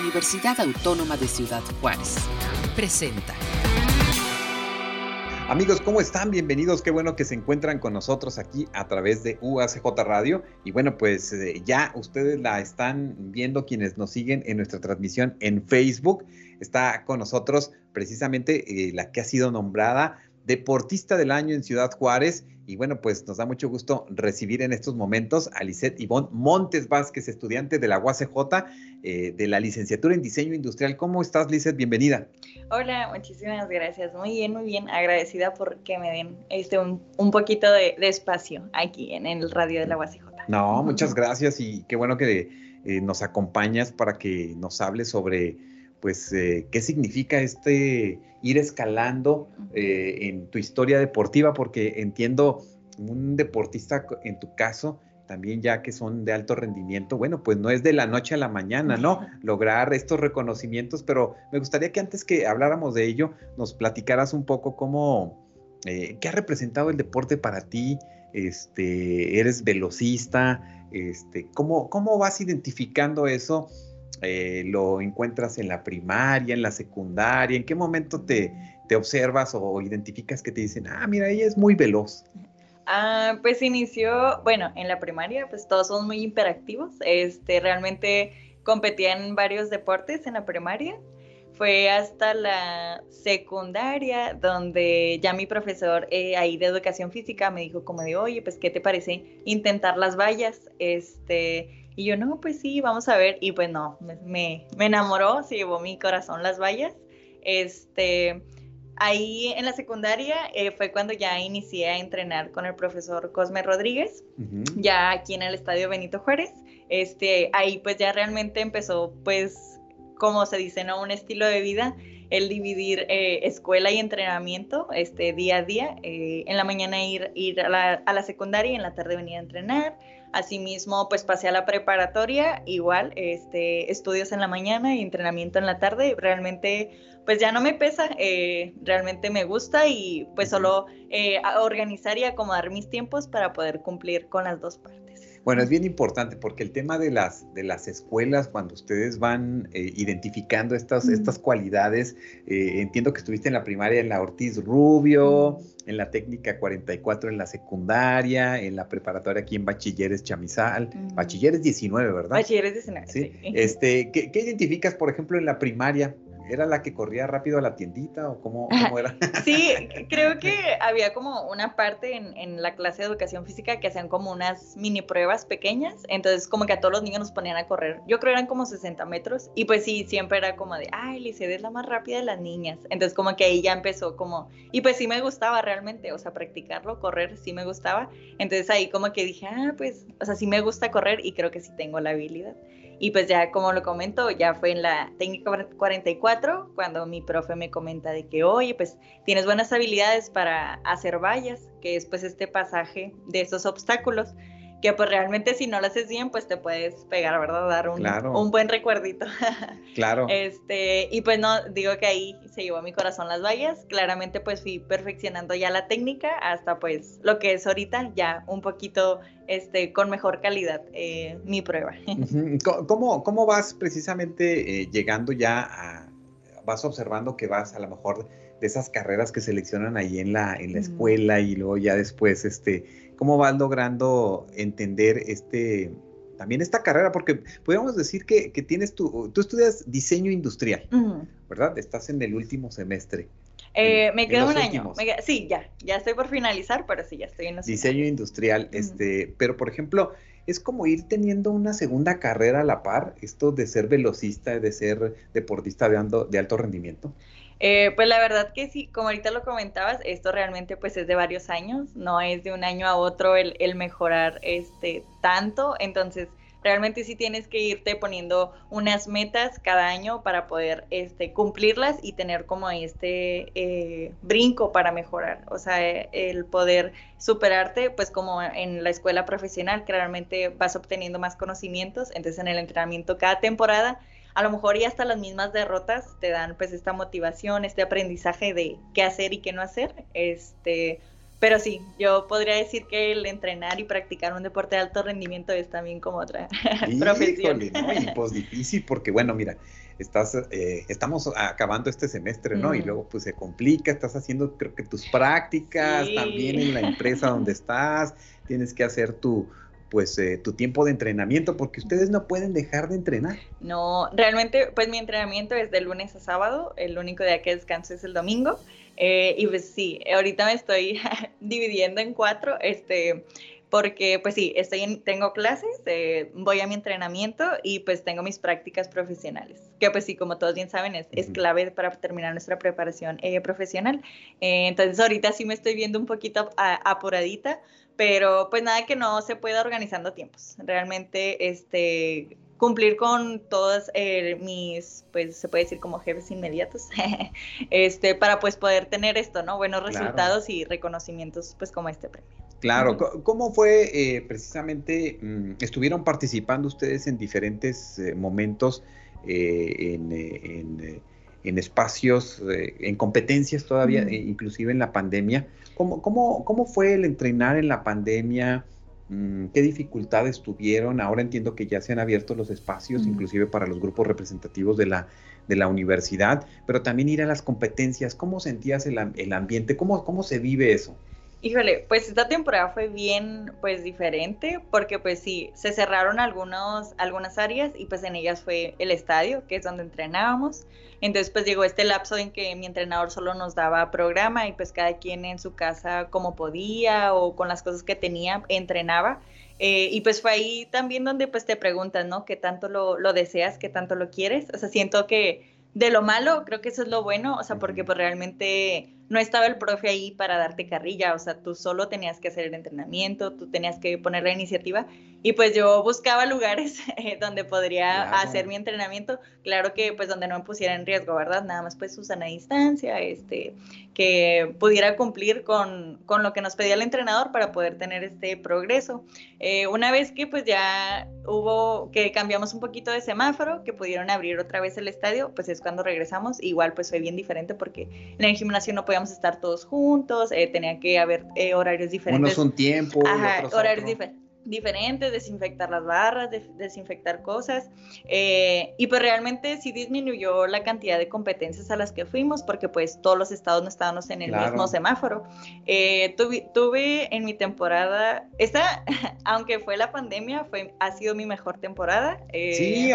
Universidad Autónoma de Ciudad Juárez. Presenta. Amigos, ¿cómo están? Bienvenidos. Qué bueno que se encuentran con nosotros aquí a través de UACJ Radio. Y bueno, pues eh, ya ustedes la están viendo quienes nos siguen en nuestra transmisión en Facebook. Está con nosotros precisamente eh, la que ha sido nombrada deportista del año en Ciudad Juárez. Y bueno, pues nos da mucho gusto recibir en estos momentos a Lisette Ivonne Montes Vázquez, estudiante de la UACJ eh, de la licenciatura en diseño industrial. ¿Cómo estás, Lisette? Bienvenida. Hola, muchísimas gracias. Muy bien, muy bien. Agradecida por que me den este un, poquito de, espacio aquí en el radio de la UACJ. No, muchas gracias y qué bueno que eh, nos acompañas para que nos hables sobre pues, eh, qué significa este ir escalando eh, en tu historia deportiva, porque entiendo un deportista en tu caso, también ya que son de alto rendimiento, bueno, pues no es de la noche a la mañana, ¿no? Lograr estos reconocimientos, pero me gustaría que antes que habláramos de ello, nos platicaras un poco cómo, eh, qué ha representado el deporte para ti, este, eres velocista, este, ¿cómo, ¿cómo vas identificando eso? Eh, lo encuentras en la primaria, en la secundaria? ¿En qué momento te, te observas o identificas que te dicen, ah, mira, ella es muy veloz? Ah, pues inició, bueno, en la primaria, pues todos son muy hiperactivos. Este, realmente competía en varios deportes en la primaria. Fue hasta la secundaria donde ya mi profesor eh, ahí de educación física me dijo como de, oye, pues, ¿qué te parece intentar las vallas? Este, y yo, no, pues sí, vamos a ver. Y pues no, me, me enamoró, se llevó mi corazón las vallas. Este, ahí en la secundaria eh, fue cuando ya inicié a entrenar con el profesor Cosme Rodríguez, ya aquí en el Estadio Benito Juárez. Este, ahí pues ya realmente empezó pues, como se dice, ¿no? Un estilo de vida, el dividir eh, escuela y entrenamiento este, día a día. Eh, en la mañana ir, ir a, la, a la secundaria y en la tarde venir a entrenar Asimismo, pues pasé a la preparatoria, igual, este, estudios en la mañana y entrenamiento en la tarde. Realmente, pues ya no me pesa, eh, realmente me gusta y pues solo eh, organizar y acomodar mis tiempos para poder cumplir con las dos partes. Bueno, es bien importante porque el tema de las, de las escuelas, cuando ustedes van eh, identificando estas, estas cualidades, eh, entiendo que estuviste en la primaria en la Ortiz Rubio, en la técnica 44 en la secundaria, en la preparatoria aquí en Bachilleres Chamizal, Bachilleres 19, ¿verdad? Bachilleres 19. Sí. Este, ¿qué, ¿Qué identificas, por ejemplo, en la primaria? ¿Era la que corría rápido a la tiendita o cómo, era? Sí, creo que había como una parte en, la clase de educación física que hacían como unas mini pruebas pequeñas, entonces como que a todos los niños nos ponían a correr. Yo creo eran como 60 metros y pues sí, siempre era como de, ay, Licede es la más rápida de las niñas. Entonces como que ahí ya empezó como, y pues sí me gustaba realmente, o sea, practicarlo, correr, sí me gustaba. Entonces ahí como que dije, ah, pues, o sea, sí me gusta correr y creo que sí tengo la habilidad. Y pues ya como lo comento, ya fue en la técnica 44 cuando mi profe me comenta de que, oye, pues tienes buenas habilidades para hacer vallas, que es pues este pasaje de esos obstáculos que pues realmente si no lo haces bien, pues te puedes pegar, ¿verdad? Dar un, un buen recuerdito. claro. Este, y pues no, digo que ahí se llevó a mi corazón las vallas. Claramente pues fui perfeccionando ya la técnica hasta pues lo que es ahorita ya un poquito este, con mejor calidad eh, mi prueba. ¿Cómo, ¿Cómo, vas precisamente eh, llegando ya a, vas observando que vas a lo mejor de esas carreras que seleccionan ahí en la, en la escuela y luego ya después, este, ¿cómo vas logrando entender este, también esta carrera? Porque podríamos decir que, tienes tu, tú estudias diseño industrial, ¿verdad? Estás en el último semestre. Eh, me queda un año. sí, ya, ya estoy por finalizar, pero sí, ya estoy en Diseño industrial, este, pero por ejemplo, es como ir teniendo una segunda carrera a la par, esto de ser velocista, de ser deportista de, de alto rendimiento. Eh, pues la verdad que sí, como ahorita lo comentabas, esto realmente pues es de varios años, no es de un año a otro el, mejorar este tanto, entonces realmente sí tienes que irte poniendo unas metas cada año para poder este, cumplirlas y tener como este eh, brinco para mejorar, o sea, el poder superarte, pues como en la escuela profesional, que realmente vas obteniendo más conocimientos, entonces en el entrenamiento cada temporada a lo mejor y hasta las mismas derrotas te dan pues esta motivación, este aprendizaje de qué hacer y qué no hacer, este, pero sí, yo podría decir que el entrenar y practicar un deporte de alto rendimiento es también como otra profesión. ¿no? Y pues difícil porque, bueno, mira, estás, eh, estamos acabando este semestre, ¿no? Y luego pues se complica, estás haciendo creo que tus prácticas también en la empresa donde estás, tienes que hacer tu, pues eh, tu tiempo de entrenamiento, porque ustedes no pueden dejar de entrenar. No, realmente, pues mi entrenamiento es de lunes a sábado, el único día que descanso es el domingo. Eh, y pues sí, ahorita me estoy dividiendo en cuatro, este, porque pues sí, estoy tengo clases, eh, voy a mi entrenamiento y pues tengo mis prácticas profesionales, que pues sí, como todos bien saben, es, es clave para terminar nuestra preparación eh, profesional. entonces ahorita sí me estoy viendo un poquito apuradita, pero pues nada que no se pueda organizando tiempos. Realmente, este, cumplir con todos eh, mis, pues se puede decir como jefes inmediatos, este, para pues poder tener esto, ¿no? Buenos resultados y reconocimientos, pues como este premio. Claro, ¿cómo fue eh, precisamente, mm, estuvieron participando ustedes en diferentes eh, momentos en, en, espacios, en competencias todavía, inclusive en la pandemia? ¿Cómo, cómo, ¿Cómo fue el entrenar en la pandemia? Mm, qué dificultades tuvieron. Ahora entiendo que ya se han abierto los espacios, inclusive para los grupos representativos de la, de la universidad, pero también ir a las competencias. ¿Cómo sentías el, el ambiente? ¿Cómo, ¿Cómo se vive eso? Híjole, pues esta temporada fue bien, pues diferente, porque pues sí, se cerraron algunos, algunas áreas y pues en ellas fue el estadio, que es donde entrenábamos. Entonces pues llegó este lapso en que mi entrenador solo nos daba programa y pues cada quien en su casa como podía o con las cosas que tenía entrenaba. Eh, y pues fue ahí también donde pues te preguntas, ¿no? ¿Qué tanto lo, lo deseas? ¿Qué tanto lo quieres? O sea, siento que de lo malo, creo que eso es lo bueno, o sea, porque pues realmente no estaba el profe ahí para darte carrilla, o sea, tú solo tenías que hacer el entrenamiento, tú tenías que poner la iniciativa y pues yo buscaba lugares eh, donde podría hacer mi entrenamiento, claro que pues donde no me pusiera en riesgo, ¿verdad? Nada más pues Susana a distancia, este, que pudiera cumplir con, con, lo que nos pedía el entrenador para poder tener este progreso. Eh, una vez que pues ya hubo, que cambiamos un poquito de semáforo, que pudieron abrir otra vez el estadio, pues es cuando regresamos, igual pues fue bien diferente porque en el gimnasio no podíamos estar todos juntos, eh, tenía que haber eh, horarios diferentes. Unos un tiempo, Ajá, horarios diferentes diferentes, desinfectar las barras, desinfectar cosas. Eh, y pues realmente sí disminuyó la cantidad de competencias a las que fuimos porque pues todos los estados no estábamos en el mismo semáforo. Eh, tuve, en mi temporada, esta, aunque fue la pandemia, fue, ha sido mi mejor temporada. Eh, sí,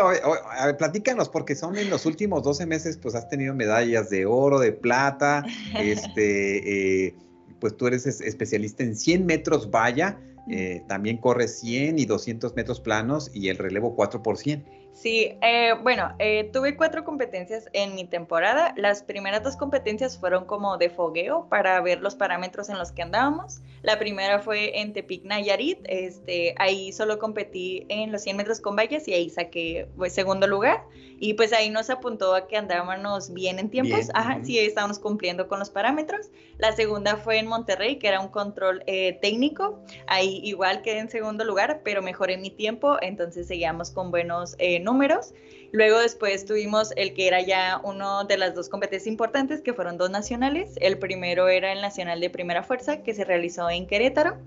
platícanos porque son en los últimos 12 meses pues has tenido medallas de oro, de plata, este... pues tú eres especialista en 100 metros valla, eh, también corre 100 y 200 metros planos y el relevo 4 por 100. Sí, eh, bueno, eh, tuve cuatro competencias en mi temporada. Las primeras dos competencias fueron como de fogueo para ver los parámetros en los que andábamos. La primera fue en Tepic Nayarit. Este, ahí solo competí en los 100 metros con vallas y ahí saqué pues, segundo lugar. Y pues ahí nos apuntó a que andábamos bien en tiempos. Ajá, sí, estábamos cumpliendo con los parámetros. La segunda fue en Monterrey, que era un control eh, técnico. Ahí igual quedé en segundo lugar, pero mejoré mi tiempo. Entonces seguíamos con buenos eh, números. Luego después tuvimos el que era ya uno de las dos competencias importantes, que fueron dos nacionales. El primero era el Nacional de Primera Fuerza, que se realizó en Querétaro.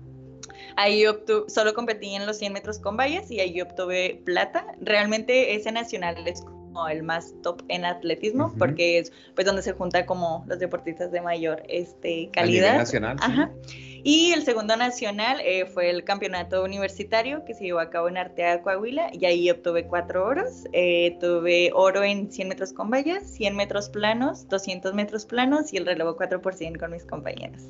Ahí obtuve, solo competí en los 100 metros con vallas y ahí obtuve plata. Realmente ese nacional es como el más top en atletismo porque es pues donde se junta como los deportistas de mayor este, calidad. nacional. Ajá. Y el segundo nacional eh, fue el campeonato universitario que se llevó a cabo en Arteaga, Coahuila, y ahí obtuve cuatro oros. Eh, tuve oro en 100 metros con vallas, 100 metros planos, 200 metros planos y el relevo 4 por 100 con mis compañeros.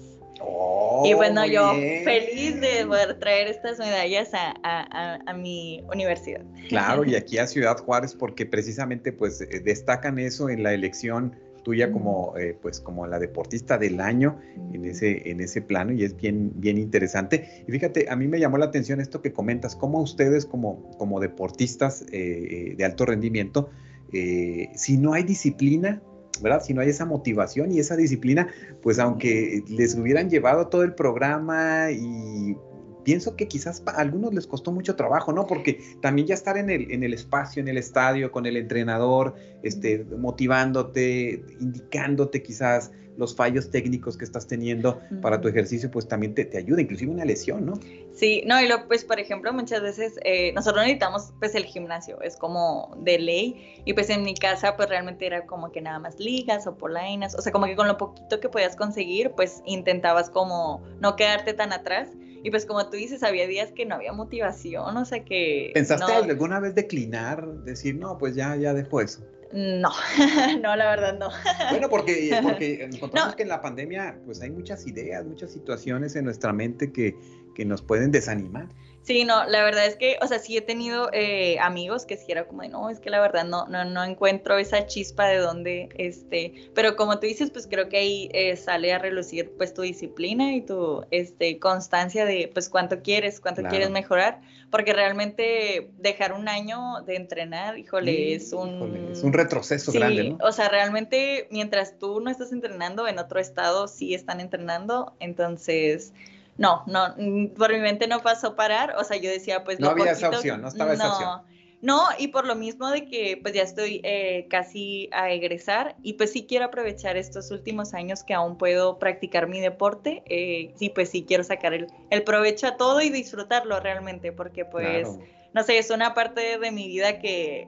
Oh, y bueno, yo feliz de poder traer estas medallas a, a, a, mi universidad. Claro, y aquí a Ciudad Juárez, porque precisamente pues eh, destacan eso en la elección tuya como, eh, pues, como la deportista del año en ese, en ese plano y es bien, bien interesante. Y fíjate, a mí me llamó la atención esto que comentas, cómo ustedes como, como deportistas eh, de alto rendimiento, eh, si no hay disciplina, ¿verdad? Si no hay esa motivación y esa disciplina, pues aunque les hubieran llevado todo el programa y pienso que quizás a algunos les costó mucho trabajo, ¿no? Porque también ya estar en el, en el espacio, en el estadio, con el entrenador, este, motivándote, indicándote quizás los fallos técnicos que estás teniendo para tu ejercicio, pues también te, te, ayuda, inclusive una lesión, ¿no? Sí, no, y lo, pues por ejemplo, muchas veces eh, nosotros necesitamos pues el gimnasio, es como de ley, y pues en mi casa pues realmente era como que nada más ligas o polainas, o sea, como que con lo poquito que podías conseguir, pues intentabas como no quedarte tan atrás. Y pues como tú dices, había días que no había motivación, o sea que... ¿Pensaste alguna vez declinar, decir, no, pues ya, ya dejo eso? No, no, la verdad no. Bueno, porque, porque encontramos que en la pandemia pues hay muchas ideas, muchas situaciones en nuestra mente que, que nos pueden desanimar. Sí, no, la verdad es que, o sea, sí he tenido eh, amigos que si era como de, no, es que la verdad no, no, no encuentro esa chispa de dónde, este, pero como tú dices, pues creo que ahí eh, sale a relucir pues tu disciplina y tu, este, constancia de, pues cuánto quieres, cuánto quieres mejorar, porque realmente dejar un año de entrenar, híjole, es un... es un retroceso grande, ¿no? O sea, realmente mientras tú no estás entrenando en otro estado, sí están entrenando, entonces no, no, mm, por mi mente no pasó parar, o sea, yo decía, pues... No había esa opción, no estaba esa opción. No, y por lo mismo de que pues ya estoy eh, casi a egresar y pues sí quiero aprovechar estos últimos años que aún puedo practicar mi deporte, eh, sí, pues sí quiero sacar el, el, provecho a todo y disfrutarlo realmente, porque pues, no sé, es una parte de mi vida que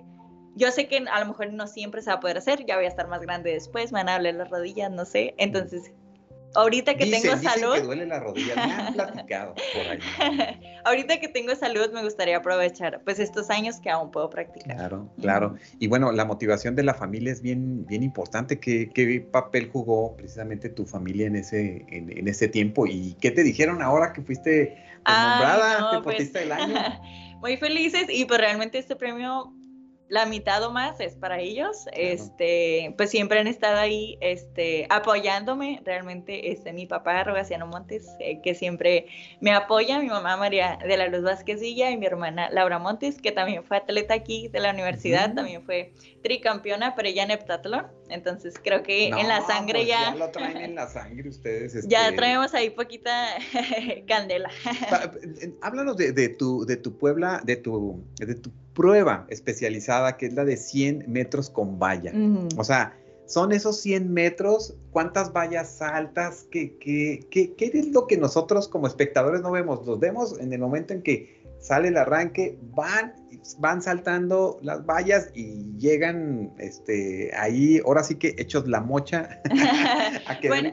yo sé que a lo mejor no siempre se va a poder hacer, ya voy a estar más grande después, me van a doler las rodillas, no sé, entonces ahorita que tengo salud. que duele la rodilla, me han platicado por ahí. ahorita que tengo salud, me gustaría aprovechar pues estos años que aún puedo practicar. Claro, claro. Y bueno, la motivación de la familia es bien, bien importante. ¿Qué, qué papel jugó precisamente tu familia en ese, en, ese tiempo? ¿Y qué te dijeron ahora que fuiste pues, nombrada deportista pues, del año? Muy felices y pues realmente este premio la mitad o más es para ellos. Este, pues siempre han estado ahí este, apoyándome. Realmente, este, mi papá, Rogaciano Montes, eh, que siempre me apoya, mi mamá María de la Luz Vázquezilla y mi hermana Laura Montes, que también fue atleta aquí de la universidad, también fue tricampeona, pero ella en heptatlón. Entonces creo que en la sangre pues ya. Ya lo traen en la sangre ustedes. Ya este traemos ahí poquita candela. Háblanos de, de, tu, de tu Puebla, de tu, de tu prueba especializada, que es la de 100 metros con valla. O sea, son esos 100 metros, cuántas vallas saltas, ¿Qué, qué, qué, qué es lo que nosotros como espectadores no vemos? Los vemos en el momento en que sale el arranque, van, van saltando las vallas y llegan este, ahí, ahora sí que hechos la mocha, a que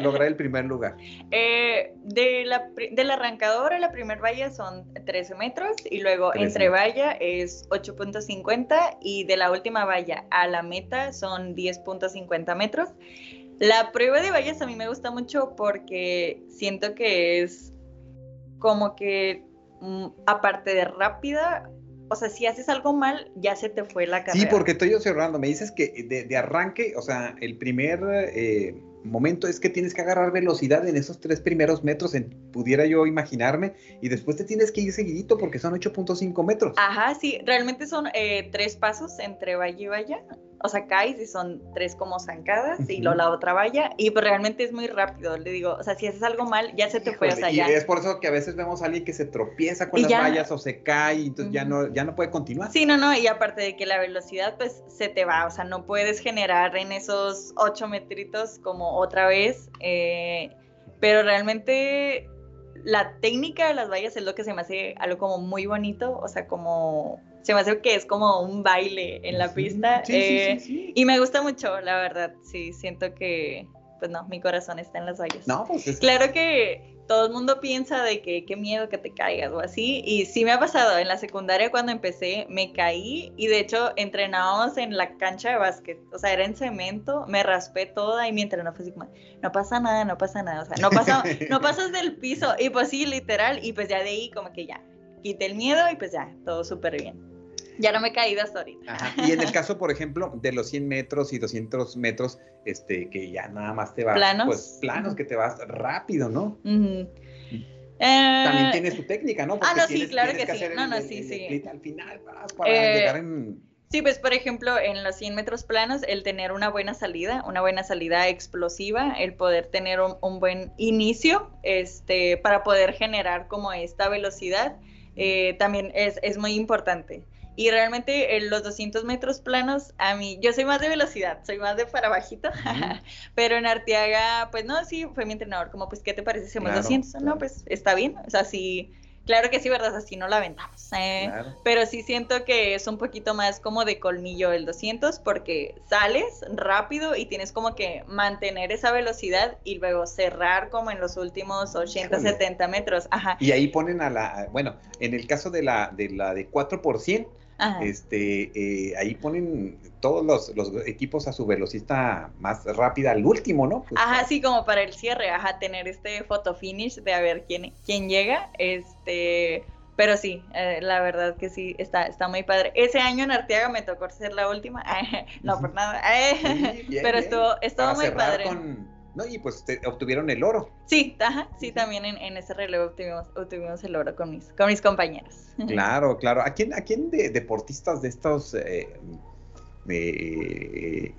lograr el primer lugar. Eh, de, la, de la arrancadora, la primera valla son 13 metros y luego entre valla es 8.50 y de la última valla a la meta son 10.50 metros. La prueba de vallas a mí me gusta mucho porque siento que es como que aparte de rápida, o sea, si haces algo mal, ya se te fue la carrera. Sí, porque estoy observando, me dices que de, arranque, o sea, el primer eh, momento es que tienes que agarrar velocidad en esos tres primeros metros, en, pudiera yo imaginarme, y después te tienes que ir seguidito porque son 8.5 metros. Ajá, sí, realmente son eh, tres pasos entre valla y valla o sea, caes y son tres como zancadas y luego la otra valla y pues realmente es muy rápido, le digo, o sea, si haces algo mal, ya se te fue, o sea, y es por eso que a veces vemos a alguien que se tropieza con las vallas o se cae y entonces ya, no, ya no puede continuar. Sí, no, no, y aparte de que la velocidad pues se te va, o sea, no puedes generar en esos ocho metritos como otra vez, eh, pero realmente la técnica de las vallas es lo que se me hace algo como muy bonito, o sea, como se me hace que es como un baile en la pista. Eh, y me gusta mucho, la verdad. Sí, siento que, pues no, mi corazón está en las vallas. No, pues es... Claro que todo el mundo piensa de que qué miedo que te caigas o así. Y sí me ha pasado. En la secundaria cuando empecé me caí y de hecho entrenábamos en la cancha de básquet. O sea, era en cemento, me raspé toda y mi entrenador fue así como, no pasa nada, no pasa nada. O sea, no, pasa, no pasas del piso. Y pues sí, literal. Y pues ya de ahí como que ya, quité el miedo y pues ya, todo súper bien. Ya no me he caído hasta ahorita. Y en el caso, por ejemplo, de los 100 metros y 200 metros, este, que ya nada más te vas, planos, pues planos, que te vas rápido, ¿no? También eh, tienes tu técnica, ¿no? ah, no, sí, claro que, sí. no, no, sí, sí. al final para, para llegar en Sí, pues por ejemplo, en los 100 metros planos, el tener una buena salida, una buena salida explosiva, el poder tener un, buen inicio este, para poder generar como esta velocidad, eh, también es, es, muy importante. Y realmente en los 200 metros planos, a mí, yo soy más de velocidad, soy más de para bajito, pero en Arteaga, pues no, sí, fue mi entrenador, como pues, ¿qué te parece si hacemos 200? No, pues está bien, o sea, sí Claro que sí, ¿verdad? Así no la aventamos. ¿eh? Pero sí siento que es un poquito más como de colmillo el 200 porque sales rápido y tienes como que mantener esa velocidad y luego cerrar como en los últimos 80, 70 metros. Ajá. Y ahí ponen a la, bueno, en el caso de la de, la de 4%, este, eh, ahí ponen todos los, equipos a su velocista más rápida al último, ¿no? Pues, ajá, sí, como para el cierre, ajá, tener este photo finish de a ver quién, quién llega, este, pero sí, eh, la verdad que sí, está, está muy padre. Ese año en Arteaga me tocó ser la última, no por nada, pero estuvo, estuvo muy padre. ¿No? Y pues obtuvieron el oro. Sí, ajá, sí, también en, ese relevo obtuvimos, el oro con mis, con mis compañeros. Claro, claro. ¿A quién, a quién de deportistas de estos eh, eh,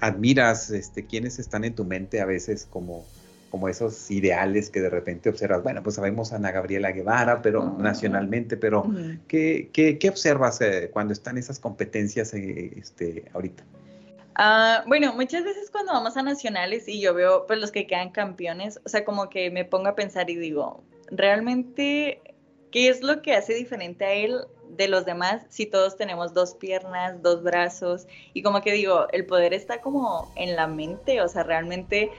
admiras? Este, ¿Quiénes están en tu mente a veces como, como esos ideales que de repente observas? Bueno, pues sabemos a Ana Gabriela Guevara, pero nacionalmente, pero ¿qué, qué, observas eh, cuando están esas competencias este, ahorita? Ah, bueno, muchas veces cuando vamos a nacionales y yo veo pues los que quedan campeones, o sea, como que me pongo a pensar y digo, realmente, ¿qué es lo que hace diferente a él de los demás si todos tenemos dos piernas, dos brazos? Y como que digo, el poder está como en la mente, o sea, realmente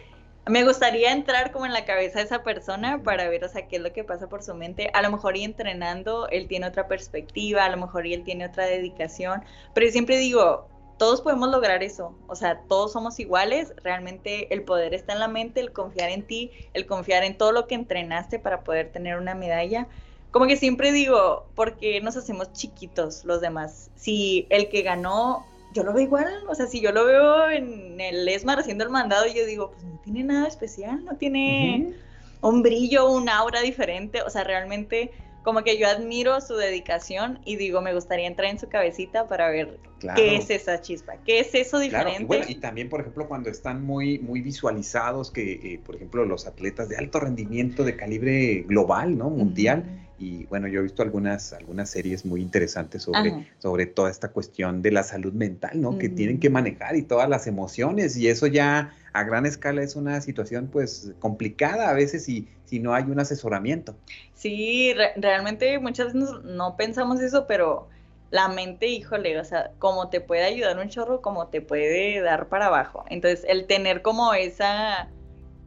me gustaría entrar como en la cabeza de esa persona para ver, o sea, qué es lo que pasa por su mente. A lo mejor y entrenando, él tiene otra perspectiva, a lo mejor y él tiene otra dedicación, pero siempre digo, todos podemos lograr eso, o sea, todos somos iguales, realmente el poder está en la mente, el confiar en ti, el confiar en todo lo que entrenaste para poder tener una medalla. Como que siempre digo, porque nos hacemos chiquitos los demás? Si el que ganó, yo lo veo igual, o sea, si yo lo veo en el ESMAR haciendo el mandado, yo digo, pues no tiene nada especial, no tiene un brillo, un aura diferente, o sea, realmente como que yo admiro su dedicación y digo, me gustaría entrar en su cabecita para ver qué es esa chispa, qué es eso diferente. Y, también, por ejemplo, cuando están muy, muy visualizados, que, eh, por ejemplo, los atletas de alto rendimiento de calibre global, ¿no? Mundial. Y bueno, yo he visto algunas, algunas series muy interesantes sobre, sobre toda esta cuestión de la salud mental, ¿no? Que tienen que manejar y todas las emociones. Y eso ya a gran escala es una situación pues complicada a veces si, si no hay un asesoramiento. Sí, realmente muchas veces no, pensamos eso, pero la mente, híjole, o sea, como te puede ayudar un chorro, como te puede dar para abajo. Entonces, el tener como esa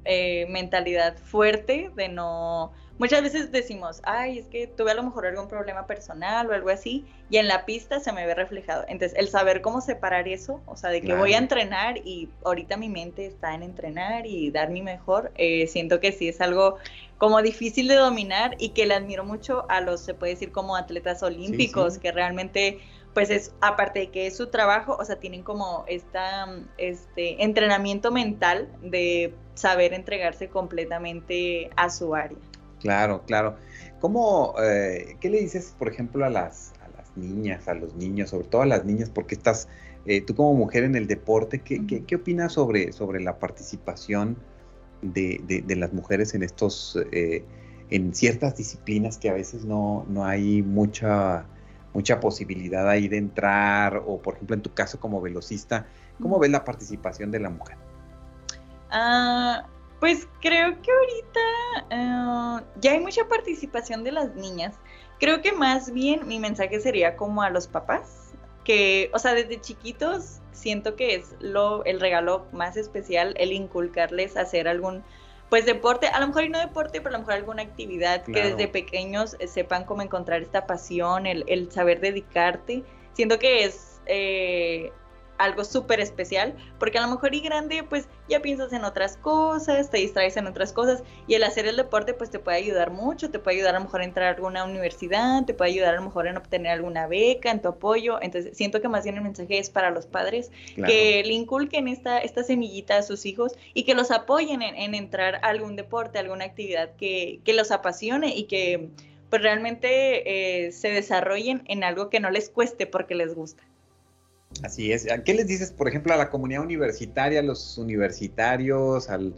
eh, mentalidad fuerte de no Muchas veces decimos, ay, es que tuve a lo mejor algún problema personal o algo así, y en la pista se me ve reflejado. Entonces, el saber cómo separar eso, o sea, de que voy a entrenar y ahorita mi mente está en entrenar y dar mi mejor, eh, siento que sí es algo como difícil de dominar y que le admiro mucho a los, se puede decir, como atletas olímpicos, que realmente pues es aparte de que es su trabajo, o sea, tienen como esta este entrenamiento mental de saber entregarse completamente a su área. Claro, claro. ¿Cómo, eh, qué le dices, por ejemplo, a las, a las niñas, a los niños, sobre todo a las niñas, porque estás, eh, tú como mujer en el deporte, ¿qué, qué, opinas sobre, sobre la participación de, de, las mujeres en estos, eh, en ciertas disciplinas que a veces no, no hay mucha, mucha posibilidad ahí de entrar, o por ejemplo en tu caso como velocista, ¿cómo ves la participación de la mujer? Ah, pues creo que ahorita eh, ya hay mucha participación de las niñas. Creo que más bien mi mensaje sería como a los papás, que, o sea, desde chiquitos siento que es lo, el regalo más especial el inculcarles hacer algún, pues deporte, a lo mejor y no deporte, pero a lo mejor alguna actividad que desde pequeños eh, sepan cómo encontrar esta pasión, el, el saber dedicarte. Siento que es eh, algo súper especial, porque a lo mejor y grande, pues ya piensas en otras cosas, te distraes en otras cosas, y el hacer el deporte, pues te puede ayudar mucho, te puede ayudar a lo mejor a entrar a alguna universidad, te puede ayudar a lo mejor en obtener alguna beca, en tu apoyo, entonces siento que más bien el mensaje es para los padres, que le inculquen esta, esta semillita a sus hijos y que los apoyen en, entrar a algún deporte, alguna actividad que, que los apasione y que pues realmente eh, se desarrollen en algo que no les cueste porque les gusta. Así es. ¿Qué les dices, por ejemplo, a la comunidad universitaria, a los universitarios, al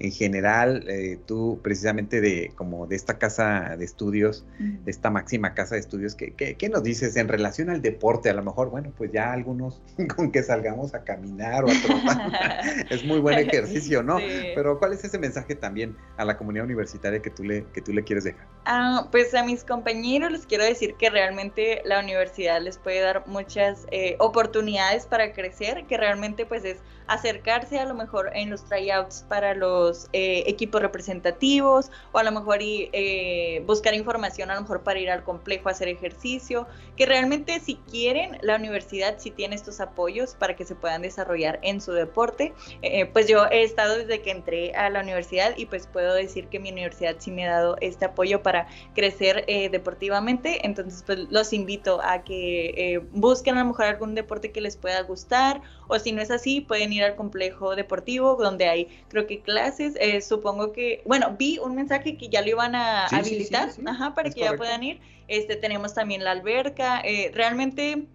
en general, eh, tú precisamente de como de esta casa de estudios, de esta máxima casa de estudios, ¿qué, ¿qué, nos dices en relación al deporte? A lo mejor, bueno, pues ya algunos con que salgamos a caminar o a trotar, es muy buen ejercicio, ¿no? Pero ¿cuál es ese mensaje también a la comunidad universitaria que tú le, que tú le quieres dejar? Ah, pues a mis compañeros les quiero decir que realmente la universidad les puede dar muchas eh, oportunidades para crecer, que realmente pues es acercarse a lo mejor en los tryouts para los eh, equipos representativos o a lo mejor y, eh, buscar información a lo mejor para ir al complejo a hacer ejercicio, que realmente si quieren la universidad si tiene estos apoyos para que se puedan desarrollar en su deporte. Eh, pues yo he estado desde que entré a la universidad y pues puedo decir que mi universidad sí me ha dado este apoyo para crecer deportivamente, entonces pues los invito a que busquen a lo mejor algún deporte que les pueda gustar o si no es así pueden ir al complejo deportivo donde hay, creo que clases, eh, supongo que, bueno, vi un mensaje que ya lo iban a habilitar, ajá, para que ya puedan ir. Este, tenemos también la alberca, eh, realmente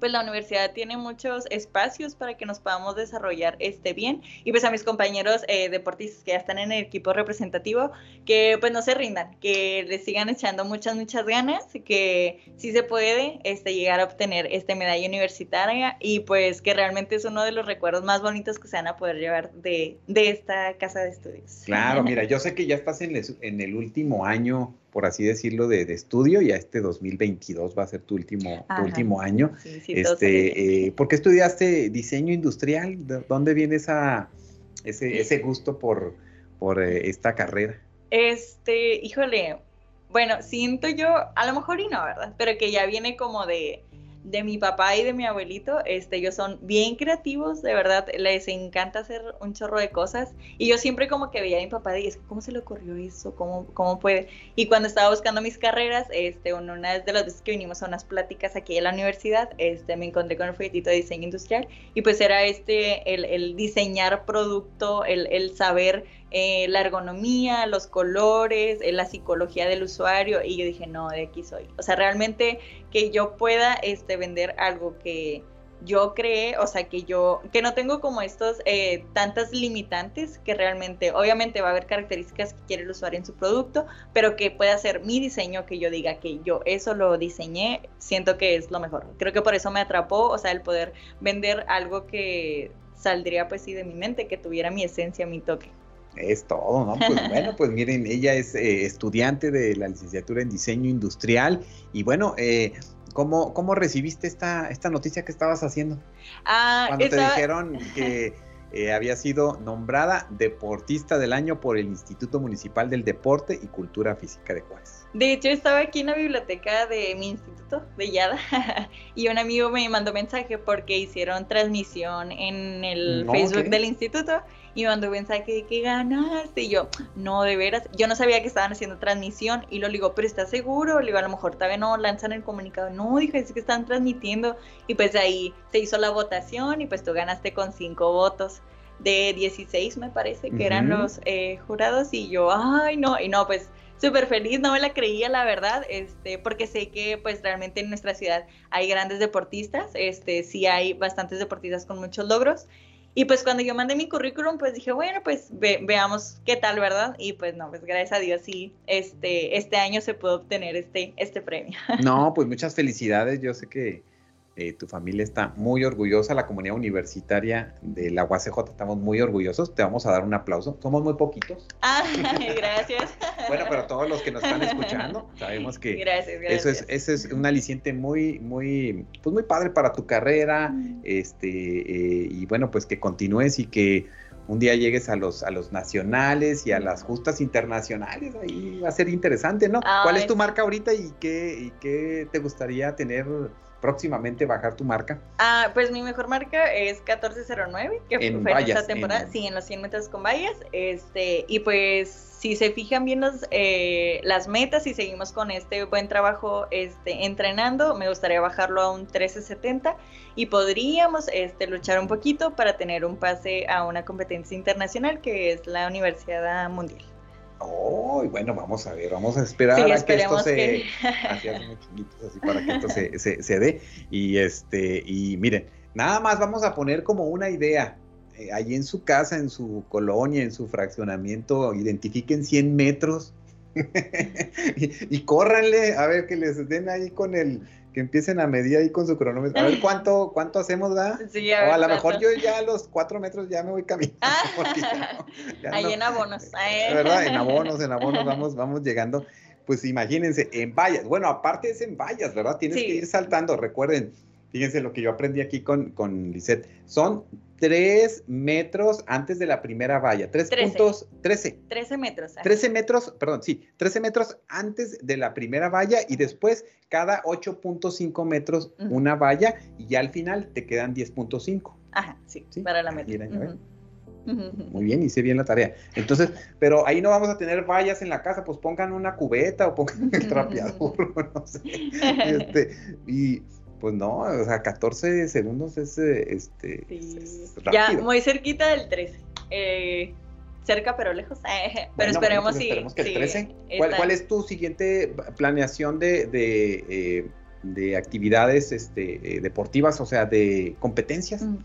pues la universidad tiene muchos espacios para que nos podamos desarrollar este bien. Y pues a mis compañeros eh, deportistas que ya están en el equipo representativo, que pues no se rindan, que les sigan echando muchas, muchas ganas, que sí se puede este, llegar a obtener esta medalla universitaria y pues que realmente es uno de los recuerdos más bonitos que se van a poder llevar de, de esta casa de estudios. Claro, mira, yo sé que ya estás en, en el último año por así decirlo, de, de, estudio. Ya este 2022 va a ser tu último, tu último año. Este, eh, ¿Por qué estudiaste diseño industrial? ¿Dónde viene esa, ese, ese gusto por, por eh, esta carrera? Este, híjole, bueno, siento yo, a lo mejor y no, ¿verdad? Pero que ya viene como de, de mi papá y de mi abuelito, este, ellos son bien creativos, de verdad, les encanta hacer un chorro de cosas. Y yo siempre como que veía a mi papá y es ¿cómo se le ocurrió eso? ¿Cómo, cómo puede? Y cuando estaba buscando mis carreras, este, una de las veces que vinimos a unas pláticas aquí en la universidad, este, me encontré con el folletito de diseño industrial y pues era este, el, el diseñar producto, el, el saber eh, la ergonomía, los colores, eh, la psicología del usuario y yo dije, no, de aquí soy. O sea, realmente que yo pueda este, vender algo que yo creé, o sea, que yo, que no tengo como estos eh, tantas limitantes que realmente, obviamente va a haber características que quiere el usuario en su producto, pero que pueda ser mi diseño, que yo diga que yo eso lo diseñé, siento que es lo mejor. Creo que por eso me atrapó, o sea, el poder vender algo que saldría pues sí de mi mente, que tuviera mi esencia, mi toque. Es todo, ¿no? Pues bueno, pues miren, ella es eh, estudiante de la licenciatura en diseño industrial y bueno, eh, ¿cómo, ¿cómo recibiste esta, esta noticia que estabas haciendo? Ah, Cuando te dijeron que eh, había sido nombrada deportista del año por el Instituto Municipal del Deporte y Cultura Física de Juárez. De hecho, estaba aquí en la biblioteca de mi instituto, de Yada, y un amigo me mandó mensaje porque hicieron transmisión en el Facebook del instituto y me mandó mensaje de que ganaste. Y yo, no, de veras, yo no sabía que estaban haciendo transmisión. Y lo digo, pero ¿estás seguro? Le digo, a lo mejor todavía no lanzan el comunicado. No, dije, es que están transmitiendo. Y pues ahí se hizo la votación y pues tú ganaste con cinco votos de 16, me parece, que eran los eh, jurados. Y yo, ay, no, y no, pues súper feliz, no me la creía la verdad, este, porque sé que pues realmente en nuestra ciudad hay grandes deportistas, este, sí hay bastantes deportistas con muchos logros y pues cuando yo mandé mi currículum, pues dije, bueno, pues veamos qué tal, ¿verdad? Y pues no, pues gracias a Dios sí, este, este año se pudo obtener este, este premio. No, pues muchas felicidades. Yo sé que eh, tu familia está muy orgullosa, la comunidad universitaria de la UACJ estamos muy orgullosos. Te vamos a dar un aplauso. Somos muy poquitos. Ah, gracias. bueno, pero todos los que nos están escuchando, sabemos que eso es, eso es un aliciente muy, muy, pues muy padre para tu carrera. Mm. Este, eh, y bueno, pues que continúes y que un día llegues a los, a los nacionales y a las justas internacionales, ahí va a ser interesante, ¿no? ¿Cuál es tu marca ahorita y qué, y qué te gustaría tener próximamente bajar tu marca? Ah, pues mi mejor marca es 1409, que fue en esta temporada, sí, en los 100 metros con vallas, este, y pues si se fijan bien los, eh, las metas y seguimos con este buen trabajo este, entrenando, me gustaría bajarlo a un 1370 y podríamos este, luchar un poquito para tener un pase a una competencia internacional que es la Universidad Mundial. Oh, bueno, vamos a ver, vamos a esperar a que esto se. Así, así para que esto se, se, dé. Y este, y miren, Nada más vamos a poner como una idea. Eh, ahí en su casa, en su colonia, en su fraccionamiento, identifiquen 100 metros y, y córranle, a ver que les den ahí con el, que empiecen a medir ahí con su cronómetro. A ver cuánto, cuánto hacemos, ¿verdad? Sí, a, o a lo mejor yo ya a los cuatro metros ya me voy caminando. ahí en abonos. ¿Verdad? En abonos, en abonos vamos, vamos llegando. Pues imagínense, en vallas. Bueno, aparte es en vallas, ¿verdad? Tienes que ir saltando. Recuerden, fíjense lo que yo aprendí aquí con, con Lisette. Son tres metros antes de la primera valla. Tres puntos, trece. Trece metros. Trece metros, perdón, sí, trece metros antes de la primera valla y después cada 8.5 metros una valla y ya al final te quedan 10.5. Ajá, sí, para la meta. Muy bien, hice bien la tarea. Entonces, pero ahí no vamos a tener vallas en la casa, pues pongan una cubeta o pongan el trapeador, no sé. Este, y pues no, o sea, 14 segundos es, eh, este, rápido. Ya, muy cerquita del 13. Eh, cerca pero lejos. pero esperemos, pues esperemos que el 13. ¿Cuál, es tu siguiente planeación de, de, eh, actividades este, deportivas, o sea, de competencias? Mm.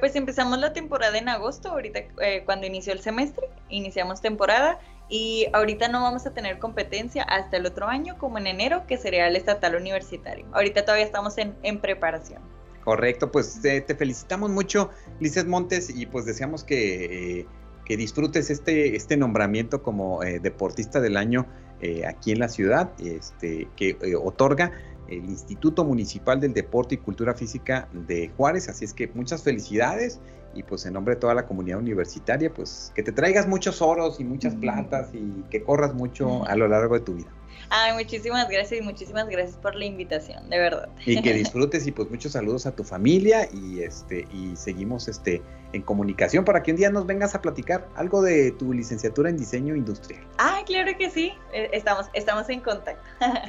pues empezamos la temporada en agosto, ahorita cuando inició el semestre, iniciamos temporada y ahorita no vamos a tener competencia hasta el otro año, como en enero, que sería el estatal universitario. Ahorita todavía estamos en, preparación. Correcto, pues te felicitamos mucho, Lizeth Montes, y pues deseamos que, que disfrutes este, este nombramiento como eh, deportista del año eh, aquí en la ciudad, este, que eh, otorga el Instituto Municipal del Deporte y Cultura Física de Juárez. Así es que muchas felicidades y pues en nombre de toda la comunidad universitaria, pues que te traigas muchos oros y muchas platas y que corras mucho a lo largo de tu vida. Ay, muchísimas gracias y muchísimas gracias por la invitación, de verdad. Y que disfrutes y pues muchos saludos a tu familia y este y seguimos este en comunicación para que un día nos vengas a platicar algo de tu licenciatura en diseño industrial. Ah, claro que sí, eh, estamos estamos en contacto.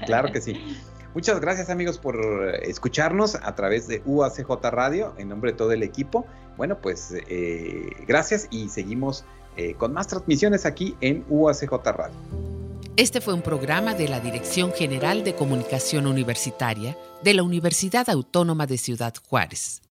Claro que sí. Muchas gracias amigos por escucharnos a través de UACJ Radio en nombre de todo el equipo. Bueno, pues eh, gracias y seguimos eh, con más transmisiones aquí en UACJ Radio. Este fue un programa de la Dirección General de Comunicación Universitaria de la Universidad Autónoma de Ciudad Juárez.